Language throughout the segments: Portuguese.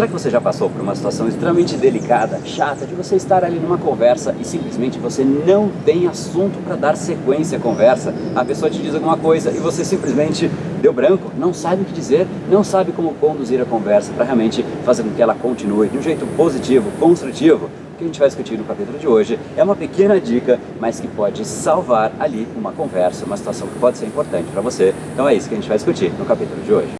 Será que você já passou por uma situação extremamente delicada, chata, de você estar ali numa conversa e simplesmente você não tem assunto para dar sequência à conversa? A pessoa te diz alguma coisa e você simplesmente deu branco, não sabe o que dizer, não sabe como conduzir a conversa para realmente fazer com que ela continue de um jeito positivo, construtivo que a gente vai discutir no capítulo de hoje é uma pequena dica, mas que pode salvar ali uma conversa, uma situação que pode ser importante para você. Então é isso que a gente vai discutir no capítulo de hoje.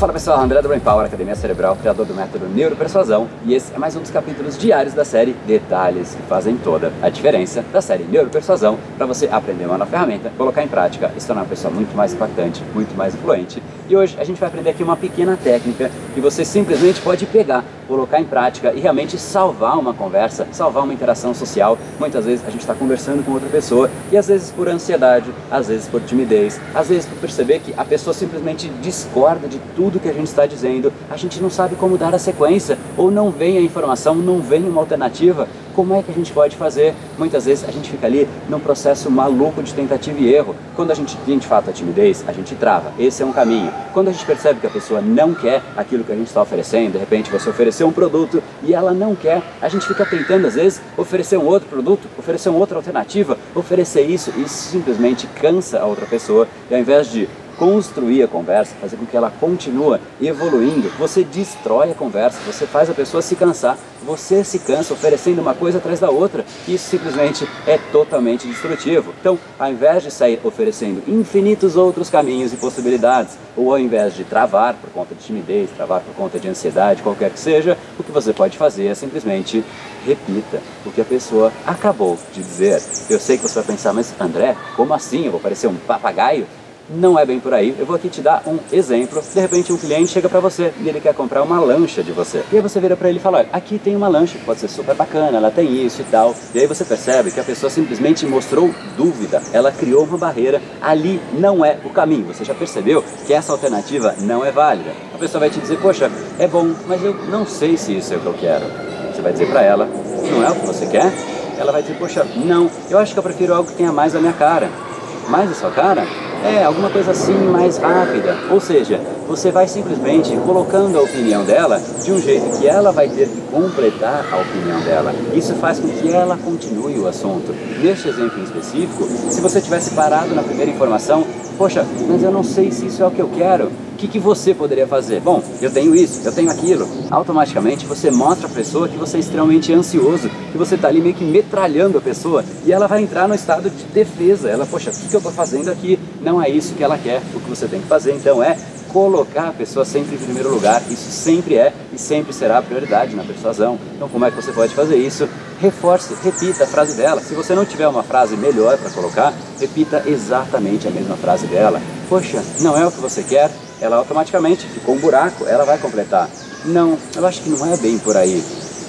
Fala pessoal, André do Brain Power, Academia Cerebral, criador do método Neuropersuasão, e esse é mais um dos capítulos diários da série Detalhes que fazem toda a diferença da série Neuropersuasão para você aprender uma nova ferramenta, colocar em prática e se tornar uma pessoa muito mais impactante, muito mais influente. E hoje a gente vai aprender aqui uma pequena técnica que você simplesmente pode pegar, colocar em prática e realmente salvar uma conversa, salvar uma interação social. Muitas vezes a gente está conversando com outra pessoa e às vezes por ansiedade, às vezes por timidez, às vezes por perceber que a pessoa simplesmente discorda de tudo que a gente está dizendo, a gente não sabe como dar a sequência, ou não vem a informação, não vem uma alternativa, como é que a gente pode fazer? Muitas vezes a gente fica ali num processo maluco de tentativa e erro. Quando a gente tem de fato a timidez, a gente trava. Esse é um caminho. Quando a gente percebe que a pessoa não quer aquilo que a gente está oferecendo, de repente você ofereceu um produto e ela não quer, a gente fica tentando às vezes oferecer um outro produto, oferecer uma outra alternativa, oferecer isso e isso simplesmente cansa a outra pessoa. E ao invés de construir a conversa, fazer com que ela continue evoluindo, você destrói a conversa, você faz a pessoa se cansar, você se cansa oferecendo uma coisa atrás da outra. Isso simplesmente é totalmente destrutivo. Então, ao invés de sair oferecendo infinitos outros caminhos e possibilidades, ou ao invés de travar por conta de timidez, travar por conta de ansiedade, qualquer que seja, o que você pode fazer é simplesmente repita o que a pessoa acabou de dizer. Eu sei que você vai pensar, mas André, como assim? Eu vou parecer um papagaio? Não é bem por aí. Eu vou aqui te dar um exemplo. De repente um cliente chega para você e ele quer comprar uma lancha de você. E aí você vira para ele e fala: aqui tem uma lancha que pode ser super bacana, ela tem isso e tal. E aí você percebe que a pessoa simplesmente mostrou dúvida. Ela criou uma barreira. Ali não é o caminho. Você já percebeu que essa alternativa não é válida. A pessoa vai te dizer: poxa, é bom, mas eu não sei se isso é o que eu quero. Você vai dizer para ela: não é o que você quer? Ela vai dizer: poxa, não, eu acho que eu prefiro algo que tenha mais a minha cara. Mais a sua cara? É, alguma coisa assim mais rápida. Ou seja, você vai simplesmente colocando a opinião dela de um jeito que ela vai ter que completar a opinião dela. Isso faz com que ela continue o assunto. Neste exemplo em específico, se você tivesse parado na primeira informação, poxa, mas eu não sei se isso é o que eu quero que, que você poderia fazer? Bom, eu tenho isso, eu tenho aquilo. Automaticamente você mostra a pessoa que você é extremamente ansioso, que você está ali meio que metralhando a pessoa e ela vai entrar no estado de defesa. Ela, poxa, o que, que eu estou fazendo aqui? Não é isso que ela quer. O que você tem que fazer então é colocar a pessoa sempre em primeiro lugar. Isso sempre é e sempre será a prioridade na persuasão. Então, como é que você pode fazer isso? Reforce, repita a frase dela. Se você não tiver uma frase melhor para colocar, repita exatamente a mesma frase dela. Poxa, não é o que você quer? ela automaticamente ficou um buraco, ela vai completar. Não, eu acho que não é bem por aí.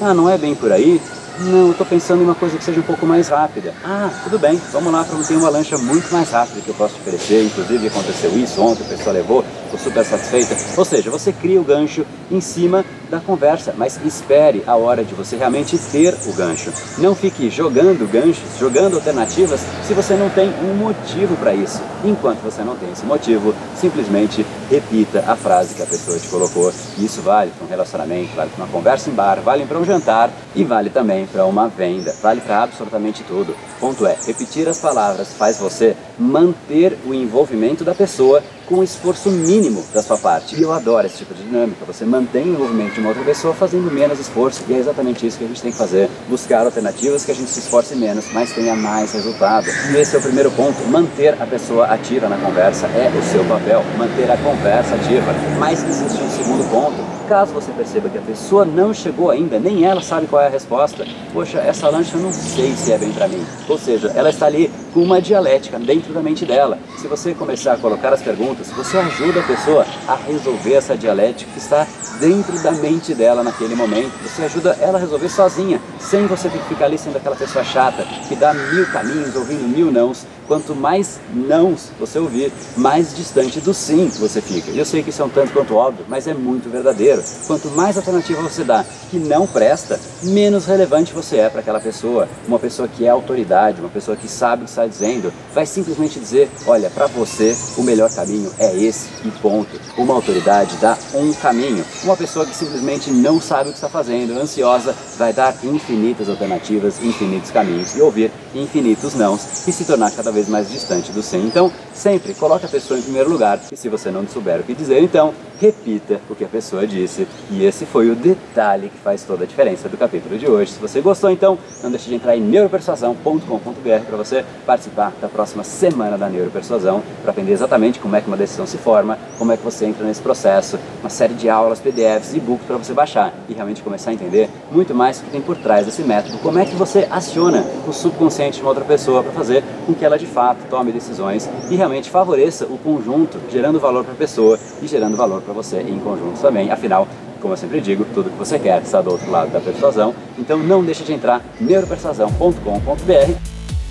Ah, não é bem por aí? Não, eu estou pensando em uma coisa que seja um pouco mais rápida. Ah, tudo bem, vamos lá, para ter uma lancha muito mais rápida que eu posso te oferecer. Inclusive aconteceu isso ontem, a pessoa levou, ficou super satisfeita. Ou seja, você cria o gancho em cima da conversa, mas espere a hora de você realmente ter o gancho. Não fique jogando ganchos, jogando alternativas, se você não tem um motivo para isso. Enquanto você não tem esse motivo, simplesmente repita a frase que a pessoa te colocou. Isso vale para um relacionamento, vale para uma conversa em bar, vale para um jantar e vale também para uma venda, vale para absolutamente tudo. Ponto é, repetir as palavras faz você manter o envolvimento da pessoa com esforço mínimo da sua parte. E eu adoro esse tipo de dinâmica. Você mantém o envolvimento de uma outra pessoa fazendo menos esforço. E é exatamente isso que a gente tem que fazer. Buscar alternativas que a gente se esforce menos, mas tenha mais resultado. E esse é o primeiro ponto. Manter a pessoa ativa na conversa é o seu papel. Manter a conversa ativa. Mas existe um segundo ponto Caso você perceba que a pessoa não chegou ainda, nem ela sabe qual é a resposta, poxa, essa lancha eu não sei se é bem para mim. Ou seja, ela está ali com uma dialética dentro da mente dela. Se você começar a colocar as perguntas, você ajuda a pessoa a resolver essa dialética que está dentro da mente dela naquele momento. Você ajuda ela a resolver sozinha, sem você ter que ficar ali sendo aquela pessoa chata que dá mil caminhos, ouvindo mil nãos quanto mais nãos você ouvir, mais distante do sim você fica. Eu sei que isso é um tanto quanto óbvio, mas é muito verdadeiro. Quanto mais alternativa você dá que não presta, menos relevante você é para aquela pessoa. Uma pessoa que é autoridade, uma pessoa que sabe o que está dizendo, vai simplesmente dizer: olha, para você o melhor caminho é esse e ponto. Uma autoridade dá um caminho. Uma pessoa que simplesmente não sabe o que está fazendo, ansiosa, vai dar infinitas alternativas, infinitos caminhos e ouvir infinitos nãos e se tornar cada vez mais distante do sim. Então, sempre coloque a pessoa em primeiro lugar e se você não souber o que dizer, então repita o que a pessoa disse. E esse foi o detalhe que faz toda a diferença do capítulo de hoje. Se você gostou, então, não deixe de entrar em neuropersuasão.com.br para você participar da próxima semana da Neuropersuasão, para aprender exatamente como é que uma decisão se forma, como é que você entra nesse processo, uma série de aulas, PDFs e books para você baixar e realmente começar a entender muito mais o que tem por trás desse método, como é que você aciona o subconsciente de uma outra pessoa para fazer com que ela de fato tome decisões e realmente favoreça o conjunto, gerando valor para a pessoa e gerando valor para você em conjunto também. Afinal, como eu sempre digo, tudo que você quer está do outro lado da persuasão. Então não deixe de entrar neuropersuasão.com.br